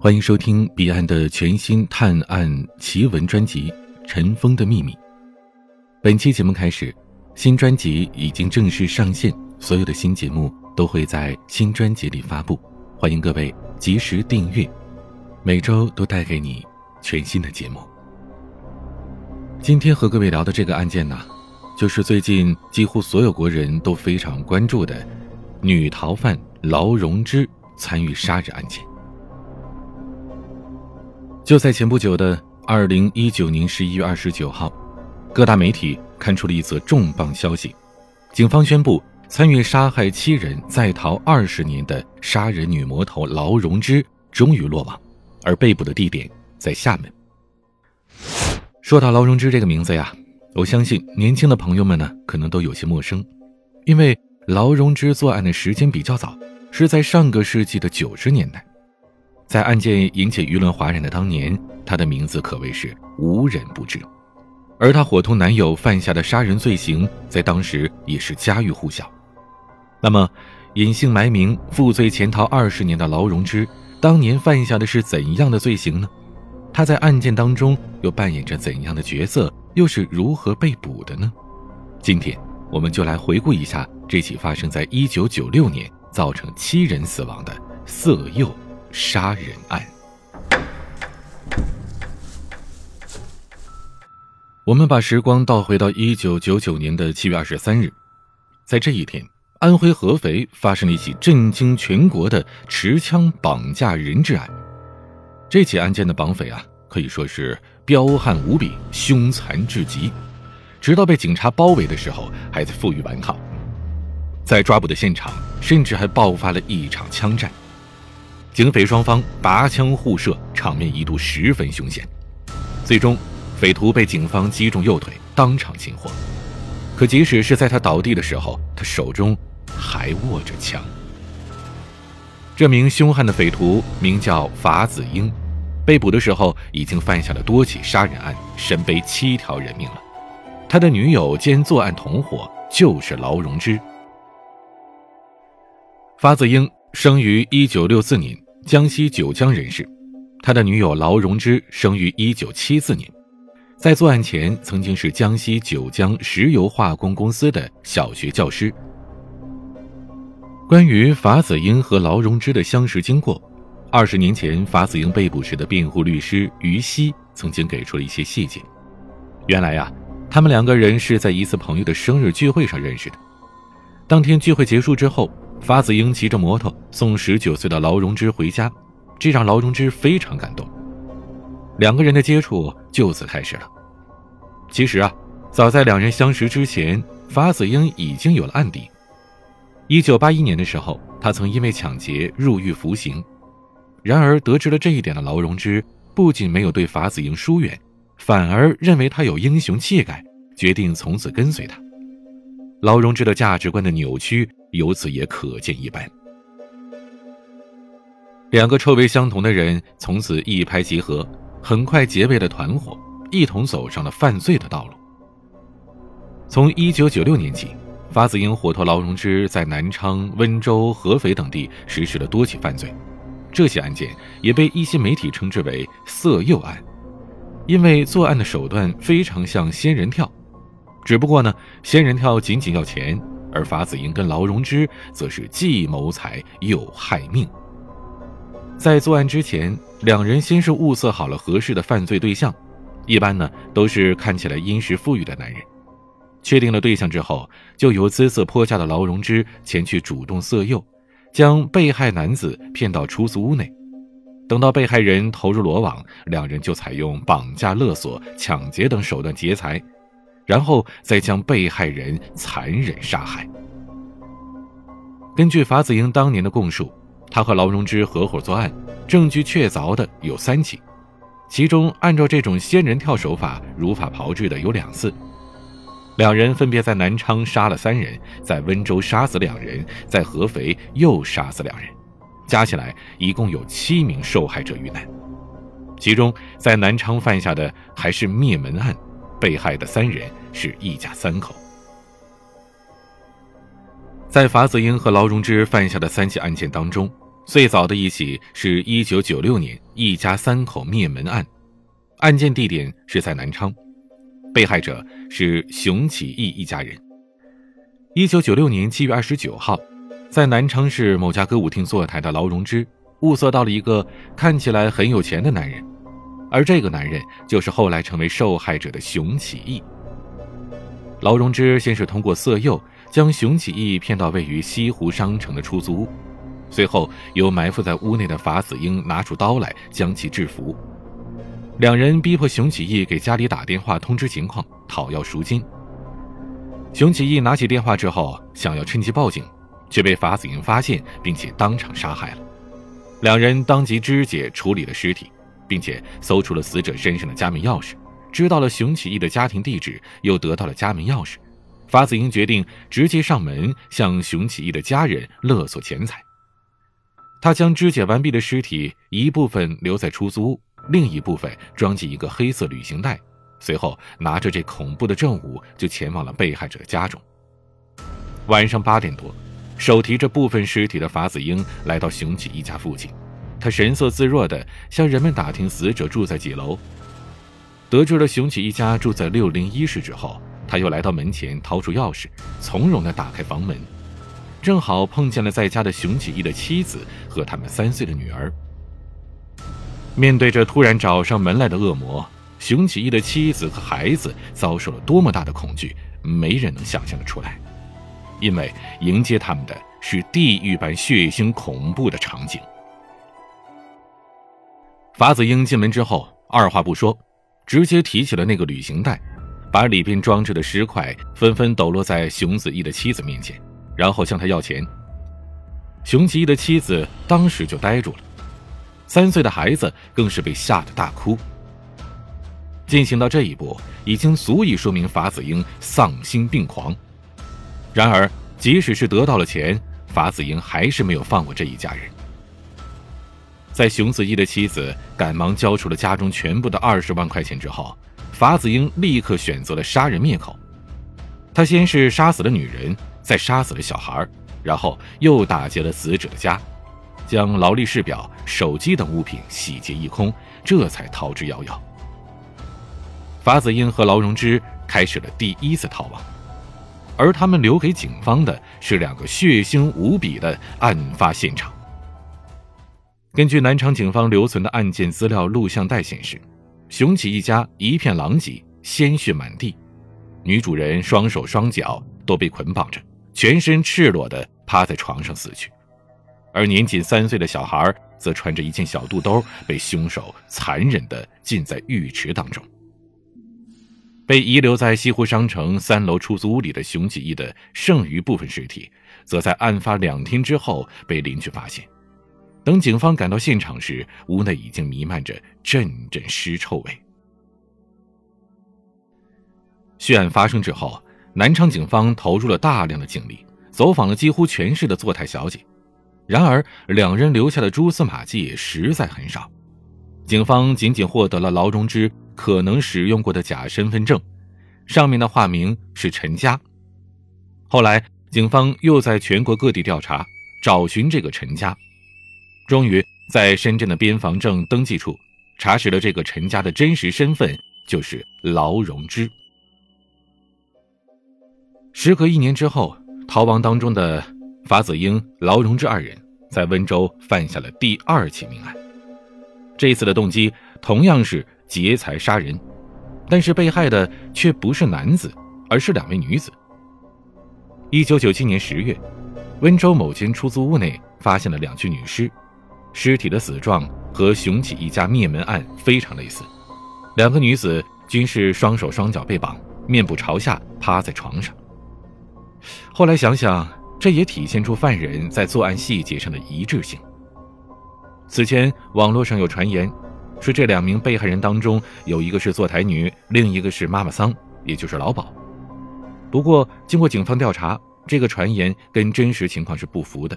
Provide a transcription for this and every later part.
欢迎收听彼岸的全新探案奇闻专辑《尘封的秘密》。本期节目开始，新专辑已经正式上线，所有的新节目都会在新专辑里发布，欢迎各位及时订阅，每周都带给你全新的节目。今天和各位聊的这个案件呢，就是最近几乎所有国人都非常关注的女逃犯劳荣枝参与杀人案件。就在前不久的二零一九年十一月二十九号，各大媒体刊出了一则重磅消息：警方宣布，参与杀害七人、在逃二十年的杀人女魔头劳荣枝终于落网，而被捕的地点在厦门。说到劳荣枝这个名字呀，我相信年轻的朋友们呢可能都有些陌生，因为劳荣枝作案的时间比较早，是在上个世纪的九十年代。在案件引起舆论哗然的当年，她的名字可谓是无人不知，而她伙同男友犯下的杀人罪行，在当时也是家喻户晓。那么，隐姓埋名、负罪潜逃二十年的劳荣枝，当年犯下的是怎样的罪行呢？她在案件当中又扮演着怎样的角色？又是如何被捕的呢？今天，我们就来回顾一下这起发生在一九九六年、造成七人死亡的色诱。杀人案。我们把时光倒回到一九九九年的七月二十三日，在这一天，安徽合肥发生了一起震惊全国的持枪绑架人质案。这起案件的绑匪啊，可以说是彪悍无比、凶残至极，直到被警察包围的时候，还在负隅顽抗。在抓捕的现场，甚至还爆发了一场枪战。警匪双方拔枪互射，场面一度十分凶险。最终，匪徒被警方击中右腿，当场擒获。可即使是在他倒地的时候，他手中还握着枪。这名凶悍的匪徒名叫法子英，被捕的时候已经犯下了多起杀人案，身背七条人命了。他的女友兼作案同伙就是劳荣枝。法子英生于一九六四年。江西九江人士，他的女友劳荣枝生于一九七四年，在作案前曾经是江西九江石油化工公司的小学教师。关于法子英和劳荣枝的相识经过，二十年前法子英被捕时的辩护律师于西曾经给出了一些细节。原来呀，他们两个人是在一次朋友的生日聚会上认识的。当天聚会结束之后。法子英骑着摩托送十九岁的劳荣枝回家，这让劳荣枝非常感动。两个人的接触就此开始了。其实啊，早在两人相识之前，法子英已经有了案底。一九八一年的时候，他曾因为抢劫入狱服刑。然而，得知了这一点的劳荣枝不仅没有对法子英疏远，反而认为他有英雄气概，决定从此跟随他。劳荣枝的价值观的扭曲。由此也可见一斑。两个臭味相同的人从此一拍即合，很快结为了团伙，一同走上了犯罪的道路。从一九九六年起，法子英伙同劳荣枝在南昌、温州、合肥等地实施了多起犯罪，这些案件也被一些媒体称之为“色诱案”，因为作案的手段非常像仙人跳，只不过呢，仙人跳仅仅要钱。而法子英跟劳荣枝则是既谋财又害命。在作案之前，两人先是物色好了合适的犯罪对象，一般呢都是看起来殷实富裕的男人。确定了对象之后，就由姿色颇佳的劳荣枝前去主动色诱，将被害男子骗到出租屋内。等到被害人投入罗网，两人就采用绑架、勒索、抢劫等手段劫财。然后再将被害人残忍杀害。根据法子英当年的供述，他和劳荣枝合伙作案，证据确凿的有三起，其中按照这种仙人跳手法如法炮制的有两次。两人分别在南昌杀了三人，在温州杀死两人，在合肥又杀死两人，加起来一共有七名受害者遇难。其中在南昌犯下的还是灭门案。被害的三人是一家三口。在法子英和劳荣枝犯下的三起案件当中，最早的一起是一九九六年一家三口灭门案，案件地点是在南昌，被害者是熊启义一家人。一九九六年七月二十九号，在南昌市某家歌舞厅坐台的劳荣枝，物色到了一个看起来很有钱的男人，而这个男人就是后来成为受害者的熊启义。劳荣枝先是通过色诱。将熊启义骗到位于西湖商城的出租屋，随后由埋伏在屋内的法子英拿出刀来将其制服。两人逼迫熊启义给家里打电话通知情况，讨要赎金。熊启义拿起电话之后，想要趁机报警，却被法子英发现，并且当场杀害了。两人当即肢解处理了尸体，并且搜出了死者身上的家门钥匙，知道了熊启义的家庭地址，又得到了家门钥匙。法子英决定直接上门向熊启义的家人勒索钱财。他将肢解完毕的尸体一部分留在出租屋，另一部分装进一个黑色旅行袋，随后拿着这恐怖的证物就前往了被害者的家中。晚上八点多，手提着部分尸体的法子英来到熊启义家附近，他神色自若地向人们打听死者住在几楼。得知了熊启一家住在六零一室之后。他又来到门前，掏出钥匙，从容地打开房门，正好碰见了在家的熊启一的妻子和他们三岁的女儿。面对着突然找上门来的恶魔，熊启一的妻子和孩子遭受了多么大的恐惧，没人能想象得出来，因为迎接他们的是地狱般血腥恐怖的场景。法子英进门之后，二话不说，直接提起了那个旅行袋。把里边装着的石块纷纷抖落在熊子义的妻子面前，然后向他要钱。熊子义的妻子当时就呆住了，三岁的孩子更是被吓得大哭。进行到这一步，已经足以说明法子英丧心病狂。然而，即使是得到了钱，法子英还是没有放过这一家人。在熊子义的妻子赶忙交出了家中全部的二十万块钱之后。法子英立刻选择了杀人灭口，他先是杀死了女人，再杀死了小孩，然后又打劫了死者的家，将劳力士表、手机等物品洗劫一空，这才逃之夭夭。法子英和劳荣枝开始了第一次逃亡，而他们留给警方的是两个血腥无比的案发现场。根据南昌警方留存的案件资料录像带显示。熊启一家一片狼藉，鲜血满地，女主人双手双脚都被捆绑着，全身赤裸的趴在床上死去，而年仅三岁的小孩则穿着一件小肚兜，被凶手残忍的浸在浴池当中。被遗留在西湖商城三楼出租屋里的熊启义的剩余部分尸体，则在案发两天之后被邻居发现。等警方赶到现场时，屋内已经弥漫着阵阵尸臭味。血案发生之后，南昌警方投入了大量的警力，走访了几乎全市的坐台小姐。然而，两人留下的蛛丝马迹实在很少。警方仅仅获得了劳荣枝可能使用过的假身份证，上面的化名是陈佳。后来，警方又在全国各地调查，找寻这个陈佳。终于在深圳的边防证登记处查实了这个陈家的真实身份，就是劳荣枝。时隔一年之后，逃亡当中的法子英、劳荣枝二人在温州犯下了第二起命案。这次的动机同样是劫财杀人，但是被害的却不是男子，而是两位女子。一九九七年十月，温州某间出租屋内发现了两具女尸。尸体的死状和熊启一家灭门案非常类似，两个女子均是双手双脚被绑，面部朝下趴在床上。后来想想，这也体现出犯人在作案细节上的一致性。此前网络上有传言，说这两名被害人当中有一个是坐台女，另一个是妈妈桑，也就是老鸨。不过经过警方调查，这个传言跟真实情况是不符的。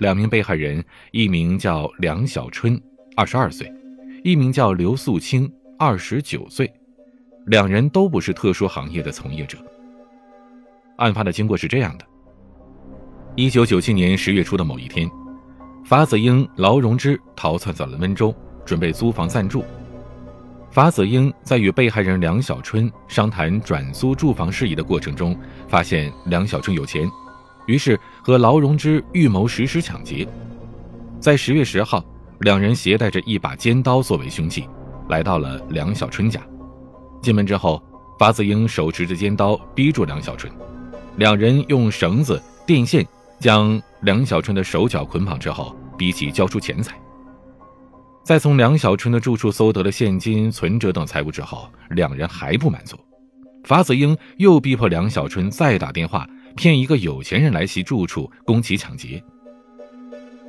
两名被害人，一名叫梁小春，二十二岁；一名叫刘素清，二十九岁。两人都不是特殊行业的从业者。案发的经过是这样的：一九九七年十月初的某一天，法子英、劳荣枝逃窜到了温州，准备租房暂住。法子英在与被害人梁小春商谈转租住房事宜的过程中，发现梁小春有钱，于是和劳荣枝预谋实施抢劫。在十月十号，两人携带着一把尖刀作为凶器，来到了梁小春家。进门之后，法子英手持着尖刀逼住梁小春，两人用绳子、电线。将梁小春的手脚捆绑之后，逼其交出钱财。在从梁小春的住处搜得了现金、存折等财物之后，两人还不满足，法子英又逼迫梁小春再打电话骗一个有钱人来其住处攻其抢劫。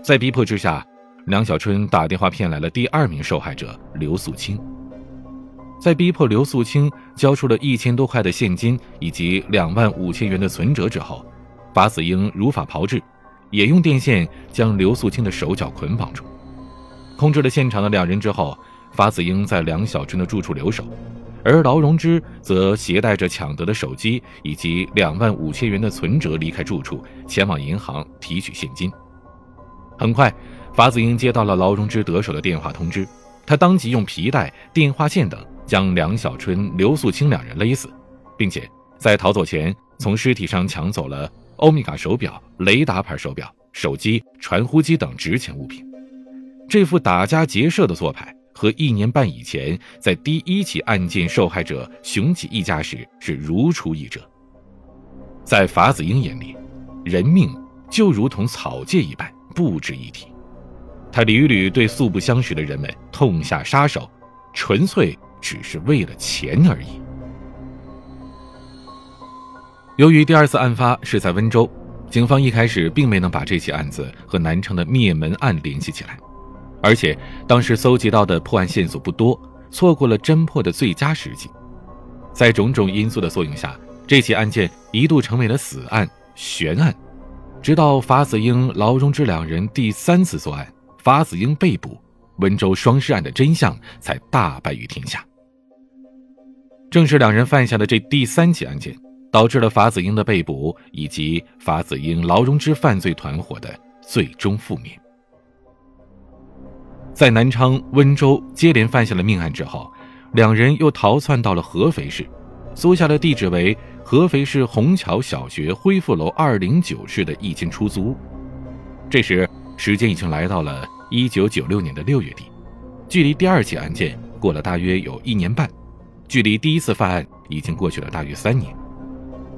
在逼迫之下，梁小春打电话骗来了第二名受害者刘素清。在逼迫刘素清交出了一千多块的现金以及两万五千元的存折之后。法子英如法炮制，也用电线将刘素清的手脚捆绑住。控制了现场的两人之后，法子英在梁小春的住处留守，而劳荣枝则携带着抢得的手机以及两万五千元的存折离开住处，前往银行提取现金。很快，法子英接到了劳荣枝得手的电话通知，他当即用皮带、电话线等将梁小春、刘素清两人勒死，并且在逃走前从尸体上抢走了。欧米伽手表、雷达牌手表、手机、传呼机等值钱物品，这副打家劫舍的做派和一年半以前在第一起案件受害者熊启一家时是如出一辙。在法子英眼里，人命就如同草芥一般不值一提，他屡屡对素不相识的人们痛下杀手，纯粹只是为了钱而已。由于第二次案发是在温州，警方一开始并没能把这起案子和南昌的灭门案联系起来，而且当时搜集到的破案线索不多，错过了侦破的最佳时机。在种种因素的作用下，这起案件一度成为了死案、悬案，直到法子英、劳荣枝两人第三次作案，法子英被捕，温州双尸案的真相才大白于天下。正是两人犯下的这第三起案件。导致了法子英的被捕，以及法子英、劳荣枝犯罪团伙的最终覆灭。在南昌、温州接连犯下了命案之后，两人又逃窜到了合肥市，租下了地址为合肥市虹桥小学恢复楼二零九室的一间出租屋。这时，时间已经来到了一九九六年的六月底，距离第二起案件过了大约有一年半，距离第一次犯案已经过去了大约三年。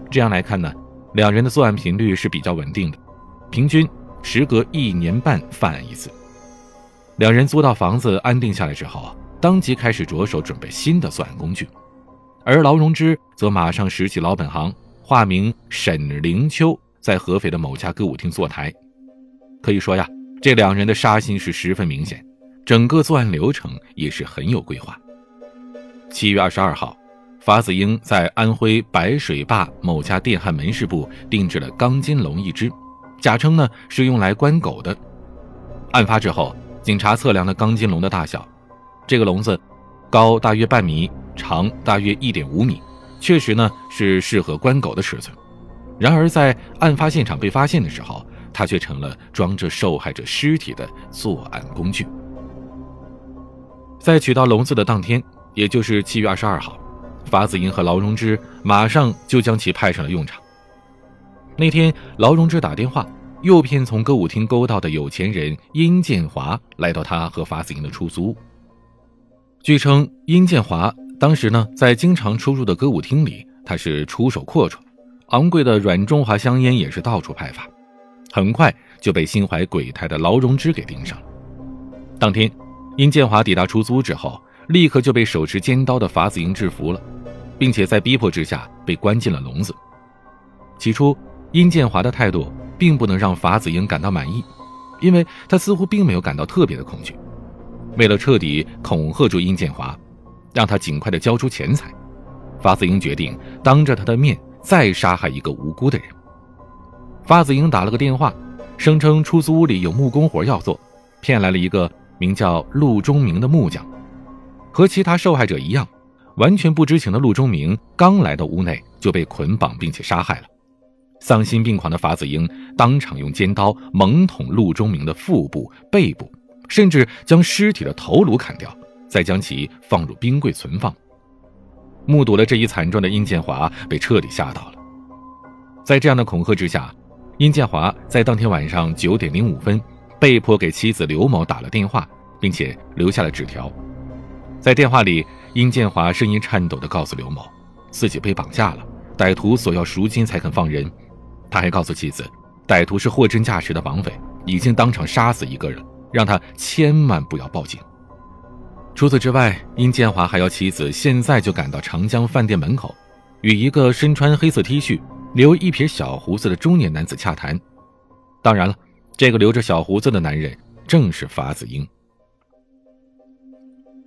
这样来看呢，两人的作案频率是比较稳定的，平均时隔一年半犯案一次。两人租到房子安定下来之后，当即开始着手准备新的作案工具，而劳荣枝则马上拾起老本行，化名沈灵秋，在合肥的某家歌舞厅坐台。可以说呀，这两人的杀心是十分明显，整个作案流程也是很有规划。七月二十二号。法子英在安徽白水坝某家电焊门市部定制了钢筋笼一只，假称呢是用来关狗的。案发之后，警察测量了钢筋笼的大小，这个笼子高大约半米，长大约一点五米，确实呢是适合关狗的尺寸。然而在案发现场被发现的时候，它却成了装着受害者尸体的作案工具。在取到笼子的当天，也就是七月二十二号。法子英和劳荣枝马上就将其派上了用场。那天，劳荣枝打电话诱骗从歌舞厅勾到的有钱人殷建华来到他和法子英的出租。据称，殷建华当时呢在经常出入的歌舞厅里，他是出手阔绰，昂贵的软中华香烟也是到处派发，很快就被心怀鬼胎的劳荣枝给盯上了。当天，殷建华抵达出租之后。立刻就被手持尖刀的法子英制服了，并且在逼迫之下被关进了笼子。起初，殷建华的态度并不能让法子英感到满意，因为他似乎并没有感到特别的恐惧。为了彻底恐吓住殷建华，让他尽快的交出钱财，法子英决定当着他的面再杀害一个无辜的人。法子英打了个电话，声称出租屋里有木工活要做，骗来了一个名叫陆忠明的木匠。和其他受害者一样，完全不知情的陆忠明刚来到屋内就被捆绑并且杀害了。丧心病狂的法子英当场用尖刀猛捅陆中明的腹部、背部，甚至将尸体的头颅砍掉，再将其放入冰柜存放。目睹了这一惨状的殷建华被彻底吓到了。在这样的恐吓之下，殷建华在当天晚上九点零五分被迫给妻子刘某打了电话，并且留下了纸条。在电话里，殷建华声音颤抖地告诉刘某，自己被绑架了，歹徒索要赎金才肯放人。他还告诉妻子，歹徒是货真价实的绑匪，已经当场杀死一个人，让他千万不要报警。除此之外，殷建华还要妻子现在就赶到长江饭店门口，与一个身穿黑色 T 恤、留一撇小胡子的中年男子洽谈。当然了，这个留着小胡子的男人正是法子英。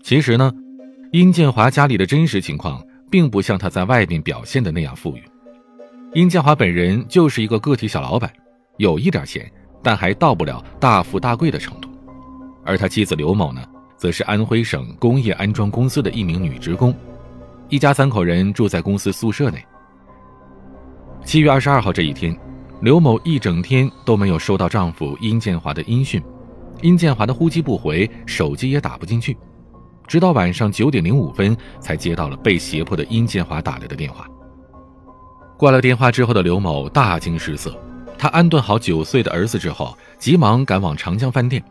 其实呢，殷建华家里的真实情况并不像他在外面表现的那样富裕。殷建华本人就是一个个体小老板，有一点钱，但还到不了大富大贵的程度。而他妻子刘某呢，则是安徽省工业安装公司的一名女职工，一家三口人住在公司宿舍内。七月二十二号这一天，刘某一整天都没有收到丈夫殷建华的音讯，殷建华的呼机不回，手机也打不进去，直到晚上九点零五分才接到了被胁迫的殷建华打来的电话。挂了电话之后的刘某大惊失色，他安顿好九岁的儿子之后，急忙赶往长江饭店。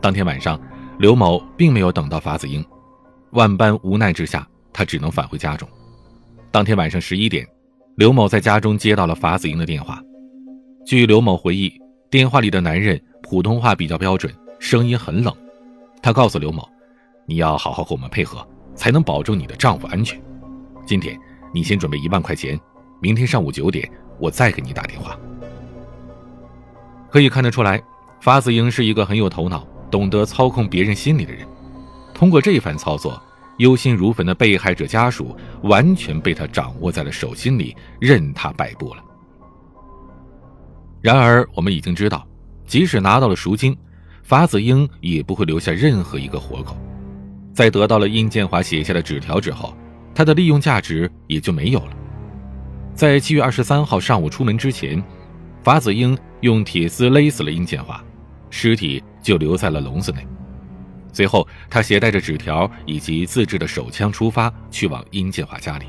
当天晚上，刘某并没有等到法子英，万般无奈之下，他只能返回家中。当天晚上十一点，刘某在家中接到了法子英的电话。据刘某回忆，电话里的男人普通话比较标准，声音很冷。他告诉刘某：“你要好好和我们配合，才能保证你的丈夫安全。今天你先准备一万块钱。”明天上午九点，我再给你打电话。可以看得出来，法子英是一个很有头脑、懂得操控别人心理的人。通过这一番操作，忧心如焚的被害者家属完全被他掌握在了手心里，任他摆布了。然而，我们已经知道，即使拿到了赎金，法子英也不会留下任何一个活口。在得到了殷建华写下的纸条之后，他的利用价值也就没有了。在七月二十三号上午出门之前，法子英用铁丝勒死了殷建华，尸体就留在了笼子内。随后，他携带着纸条以及自制的手枪出发，去往殷建华家里。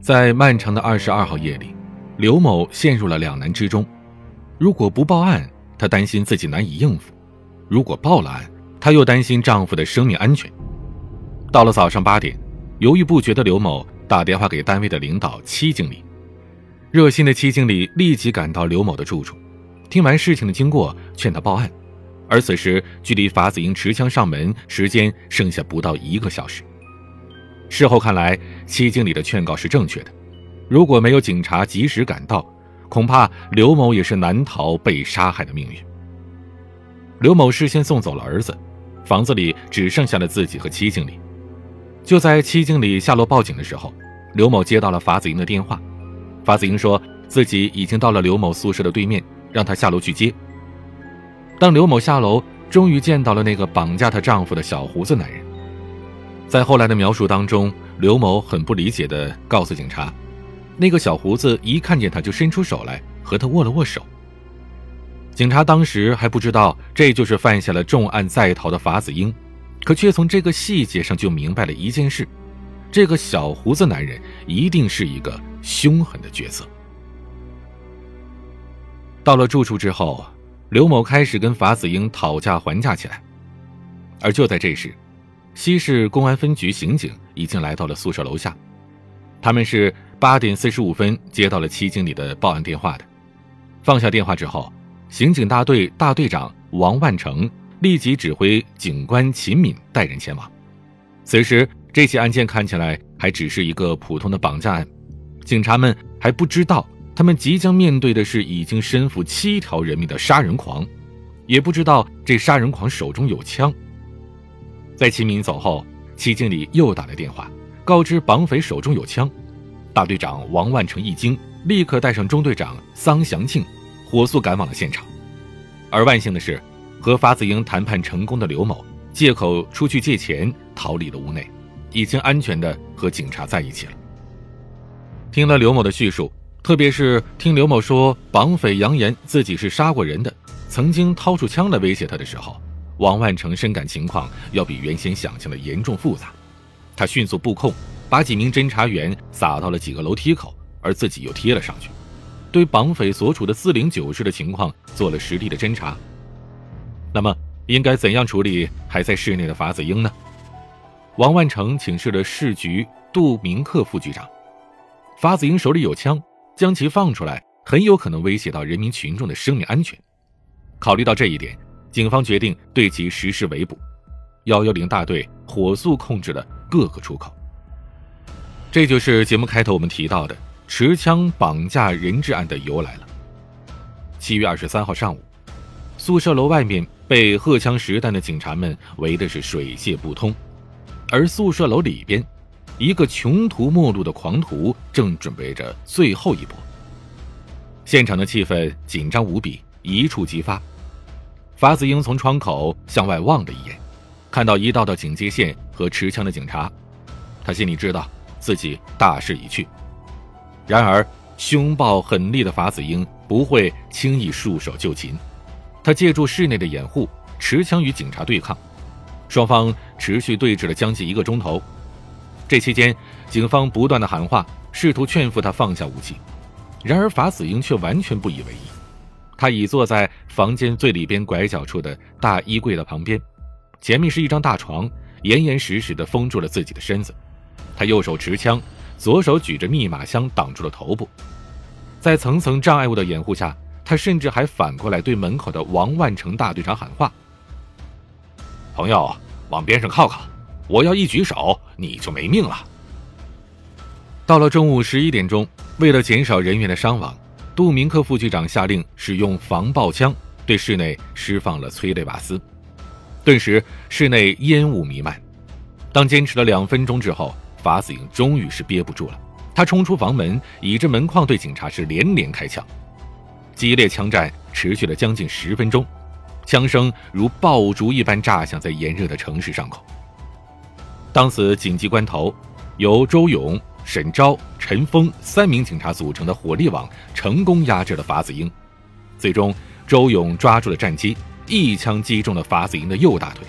在漫长的二十二号夜里，刘某陷入了两难之中：如果不报案，她担心自己难以应付；如果报了案，她又担心丈夫的生命安全。到了早上八点，犹豫不决的刘某。打电话给单位的领导戚经理，热心的戚经理立即赶到刘某的住处，听完事情的经过，劝他报案。而此时距离法子英持枪上门时间剩下不到一个小时。事后看来，戚经理的劝告是正确的。如果没有警察及时赶到，恐怕刘某也是难逃被杀害的命运。刘某事先送走了儿子，房子里只剩下了自己和戚经理。就在戚经理下楼报警的时候，刘某接到了法子英的电话。法子英说自己已经到了刘某宿舍的对面，让他下楼去接。当刘某下楼，终于见到了那个绑架她丈夫的小胡子男人。在后来的描述当中，刘某很不理解地告诉警察，那个小胡子一看见他就伸出手来和他握了握手。警察当时还不知道这就是犯下了重案在逃的法子英。可却从这个细节上就明白了一件事：这个小胡子男人一定是一个凶狠的角色。到了住处之后，刘某开始跟法子英讨价还价起来。而就在这时，西市公安分局刑警已经来到了宿舍楼下。他们是八点四十五分接到了戚经理的报案电话的。放下电话之后，刑警大队大队长王万成。立即指挥警官秦敏带人前往。此时，这起案件看起来还只是一个普通的绑架案，警察们还不知道他们即将面对的是已经身负七条人命的杀人狂，也不知道这杀人狂手中有枪。在秦敏走后，戚经理又打来电话，告知绑匪手中有枪。大队长王万成一惊，立刻带上中队长桑祥庆，火速赶往了现场。而万幸的是。和法子英谈判成功的刘某，借口出去借钱逃离了屋内，已经安全的和警察在一起了。听了刘某的叙述，特别是听刘某说绑匪扬言自己是杀过人的，曾经掏出枪来威胁他的时候，王万成深感情况要比原先想象的严重复杂。他迅速布控，把几名侦查员撒到了几个楼梯口，而自己又贴了上去，对绑匪所处的四零九室的情况做了实地的侦查。那么，应该怎样处理还在室内的法子英呢？王万成请示了市局杜明克副局长，法子英手里有枪。将其放出来，很有可能威胁到人民群众的生命安全。考虑到这一点，警方决定对其实施围捕。幺幺零大队火速控制了各个出口。这就是节目开头我们提到的持枪绑架人质案的由来了。七月二十三号上午，宿舍楼外面被荷枪实弹的警察们围的是水泄不通，而宿舍楼里边。一个穷途末路的狂徒正准备着最后一搏。现场的气氛紧张无比，一触即发。法子英从窗口向外望了一眼，看到一道道警戒线和持枪的警察，他心里知道自己大势已去。然而，凶暴狠厉的法子英不会轻易束手就擒，他借助室内的掩护，持枪与警察对抗，双方持续对峙了将近一个钟头。这期间，警方不断的喊话，试图劝服他放下武器。然而法子英却完全不以为意。他倚坐在房间最里边拐角处的大衣柜的旁边，前面是一张大床，严严实实的封住了自己的身子。他右手持枪，左手举着密码箱挡住了头部。在层层障碍物的掩护下，他甚至还反过来对门口的王万成大队长喊话：“朋友，往边上靠靠。”我要一举手，你就没命了。到了中午十一点钟，为了减少人员的伤亡，杜明克副局长下令使用防爆枪对室内释放了催泪瓦斯，顿时室内烟雾弥漫。当坚持了两分钟之后，法子英终于是憋不住了，他冲出房门，倚着门框对警察是连连开枪。激烈枪战持续了将近十分钟，枪声如爆竹一般炸响在炎热的城市上空。当此紧急关头，由周勇、沈钊、陈峰三名警察组成的火力网成功压制了法子英。最终，周勇抓住了战机，一枪击中了法子英的右大腿，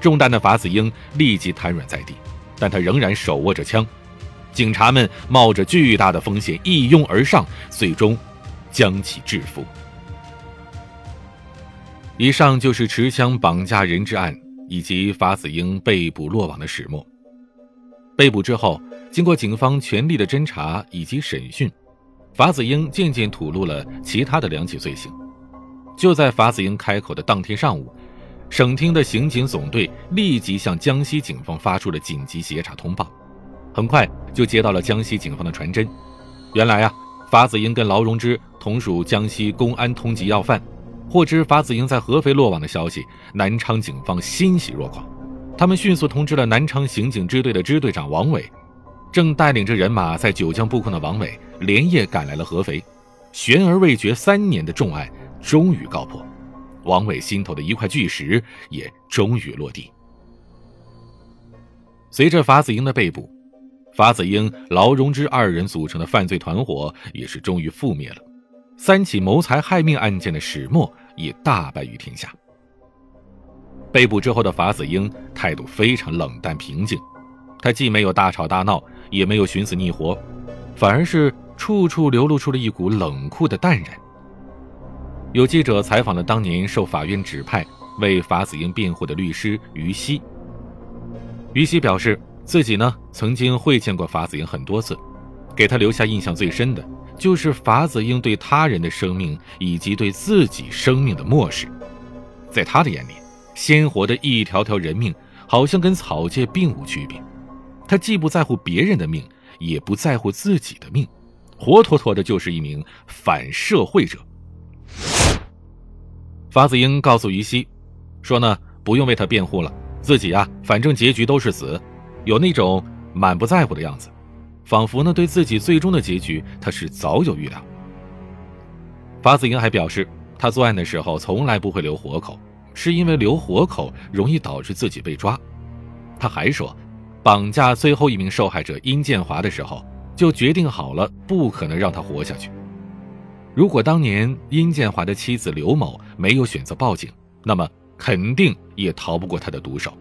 中弹的法子英立即瘫软在地，但他仍然手握着枪。警察们冒着巨大的风险一拥而上，最终将其制服。以上就是持枪绑架人质案。以及法子英被捕落网的始末。被捕之后，经过警方全力的侦查以及审讯，法子英渐渐吐露了其他的两起罪行。就在法子英开口的当天上午，省厅的刑警总队立即向江西警方发出了紧急协查通报。很快就接到了江西警方的传真，原来啊，法子英跟劳荣枝同属江西公安通缉要犯。获知法子英在合肥落网的消息，南昌警方欣喜若狂。他们迅速通知了南昌刑警支队的支队长王伟，正带领着人马在九江布控的王伟连夜赶来了合肥。悬而未决三年的重案终于告破，王伟心头的一块巨石也终于落地。随着法子英的被捕，法子英、劳荣枝二人组成的犯罪团伙也是终于覆灭了。三起谋财害命案件的始末。也大白于天下。被捕之后的法子英态度非常冷淡平静，他既没有大吵大闹，也没有寻死觅活，反而是处处流露出了一股冷酷的淡然。有记者采访了当年受法院指派为法子英辩护的律师于西，于西表示自己呢曾经会见过法子英很多次，给他留下印象最深的。就是法子英对他人的生命以及对自己生命的漠视，在他的眼里，鲜活的一条条人命好像跟草芥并无区别。他既不在乎别人的命，也不在乎自己的命，活脱脱的就是一名反社会者。法子英告诉于西，说呢不用为他辩护了，自己啊反正结局都是死，有那种满不在乎的样子。仿佛呢，对自己最终的结局，他是早有预料。法子英还表示，他作案的时候从来不会留活口，是因为留活口容易导致自己被抓。他还说，绑架最后一名受害者殷建华的时候，就决定好了不可能让他活下去。如果当年殷建华的妻子刘某没有选择报警，那么肯定也逃不过他的毒手。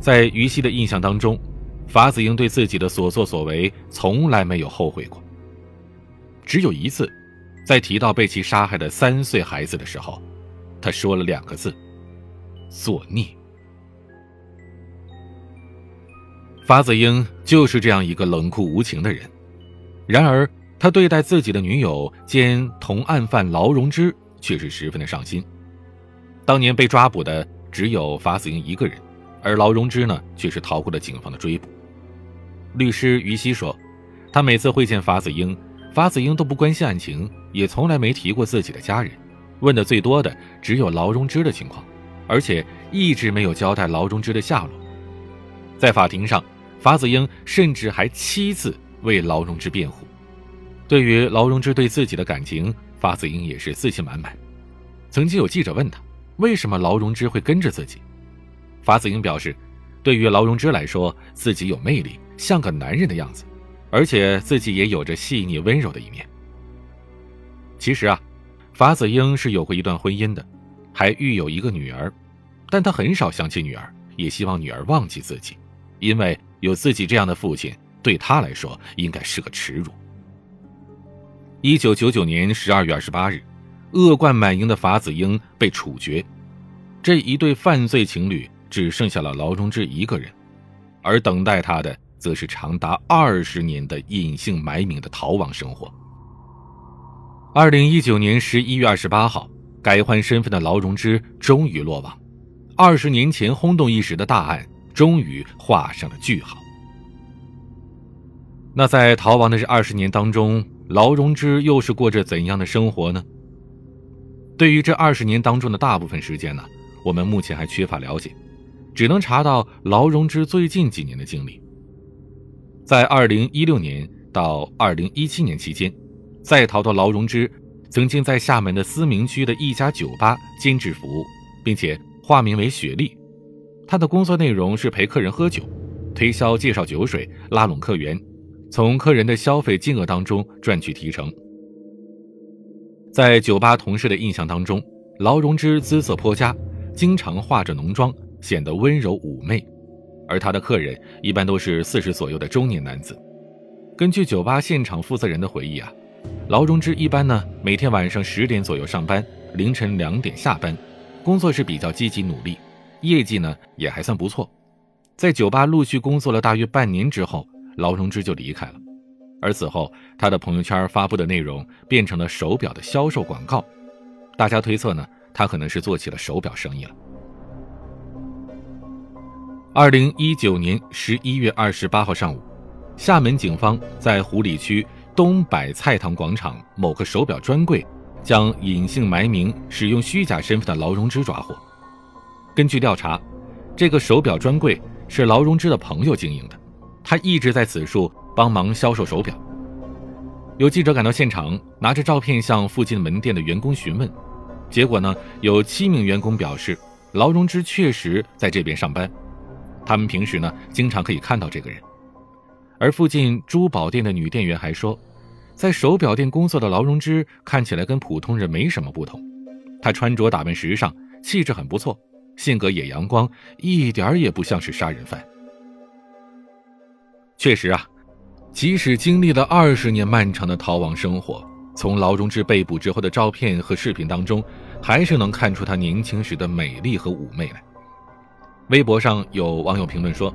在于西的印象当中，法子英对自己的所作所为从来没有后悔过。只有一次，在提到被其杀害的三岁孩子的时候，他说了两个字：“作孽。”法子英就是这样一个冷酷无情的人。然而，他对待自己的女友兼同案犯劳荣枝却是十分的上心。当年被抓捕的只有法子英一个人，而劳荣枝呢，却是逃过了警方的追捕。律师于西说，他每次会见法子英。法子英都不关心案情，也从来没提过自己的家人，问的最多的只有劳荣枝的情况，而且一直没有交代劳荣枝的下落。在法庭上，法子英甚至还七次为劳荣枝辩护。对于劳荣枝对自己的感情，法子英也是自信满满。曾经有记者问他，为什么劳荣枝会跟着自己？法子英表示，对于劳荣枝来说，自己有魅力，像个男人的样子。而且自己也有着细腻温柔的一面。其实啊，法子英是有过一段婚姻的，还育有一个女儿，但他很少想起女儿，也希望女儿忘记自己，因为有自己这样的父亲，对他来说应该是个耻辱。一九九九年十二月二十八日，恶贯满盈的法子英被处决，这一对犯罪情侣只剩下了劳荣枝一个人，而等待他的。则是长达二十年的隐姓埋名的逃亡生活。二零一九年十一月二十八号，改换身份的劳荣枝终于落网，二十年前轰动一时的大案终于画上了句号。那在逃亡的这二十年当中，劳荣枝又是过着怎样的生活呢？对于这二十年当中的大部分时间呢，我们目前还缺乏了解，只能查到劳荣枝最近几年的经历。在二零一六年到二零一七年期间，在逃的劳荣枝曾经在厦门的思明区的一家酒吧兼职服务，并且化名为雪莉。他的工作内容是陪客人喝酒，推销介绍酒水，拉拢客源，从客人的消费金额当中赚取提成。在酒吧同事的印象当中，劳荣枝姿色颇佳，经常化着浓妆，显得温柔妩媚。而他的客人一般都是四十左右的中年男子。根据酒吧现场负责人的回忆啊，劳荣枝一般呢每天晚上十点左右上班，凌晨两点下班，工作是比较积极努力，业绩呢也还算不错。在酒吧陆续工作了大约半年之后，劳荣枝就离开了。而此后，他的朋友圈发布的内容变成了手表的销售广告，大家推测呢，他可能是做起了手表生意了。二零一九年十一月二十八号上午，厦门警方在湖里区东百菜堂广场某个手表专柜，将隐姓埋名、使用虚假身份的劳荣枝抓获。根据调查，这个手表专柜是劳荣枝的朋友经营的，他一直在此处帮忙销售手表。有记者赶到现场，拿着照片向附近门店的员工询问，结果呢，有七名员工表示，劳荣枝确实在这边上班。他们平时呢，经常可以看到这个人。而附近珠宝店的女店员还说，在手表店工作的劳荣枝看起来跟普通人没什么不同。她穿着打扮时尚，气质很不错，性格也阳光，一点也不像是杀人犯。确实啊，即使经历了二十年漫长的逃亡生活，从劳荣枝被捕之后的照片和视频当中，还是能看出她年轻时的美丽和妩媚来。微博上有网友评论说：“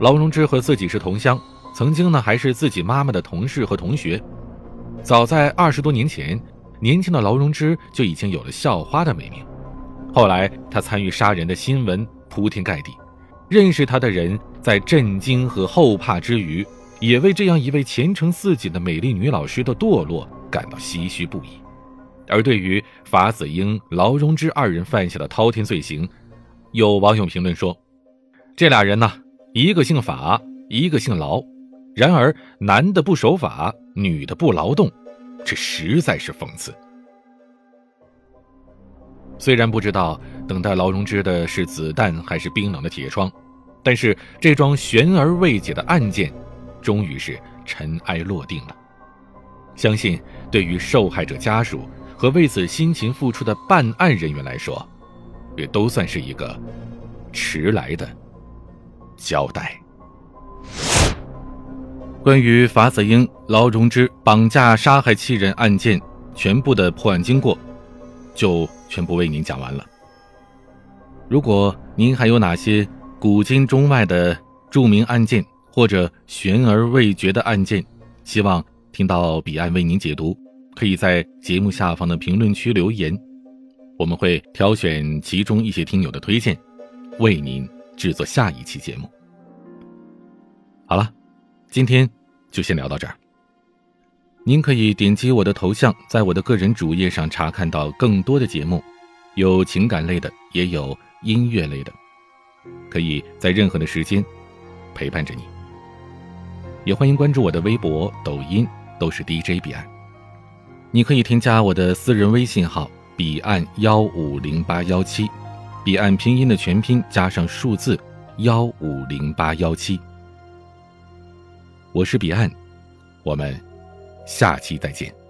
劳荣枝和自己是同乡，曾经呢还是自己妈妈的同事和同学。早在二十多年前，年轻的劳荣枝就已经有了校花的美名。后来他参与杀人的新闻铺天盖地，认识他的人在震惊和后怕之余，也为这样一位前程似锦的美丽女老师的堕落感到唏嘘不已。而对于法子英、劳荣枝二人犯下的滔天罪行，有网友评论说：“这俩人呢，一个姓法，一个姓劳，然而男的不守法，女的不劳动，这实在是讽刺。”虽然不知道等待劳荣枝的是子弹还是冰冷的铁窗，但是这桩悬而未解的案件，终于是尘埃落定了。相信对于受害者家属和为此辛勤付出的办案人员来说，也都算是一个迟来的交代。关于法子英、劳荣枝绑架杀害七人案件全部的破案经过，就全部为您讲完了。如果您还有哪些古今中外的著名案件或者悬而未决的案件，希望听到彼岸为您解读，可以在节目下方的评论区留言，我们会挑选其中一些听友的推荐，为您制作下一期节目。好了。今天就先聊到这儿。您可以点击我的头像，在我的个人主页上查看到更多的节目，有情感类的，也有音乐类的，可以在任何的时间陪伴着你。也欢迎关注我的微博、抖音，都是 DJ 彼岸。你可以添加我的私人微信号彼岸幺五零八幺七，彼岸拼音的全拼加上数字幺五零八幺七。我是彼岸，我们下期再见。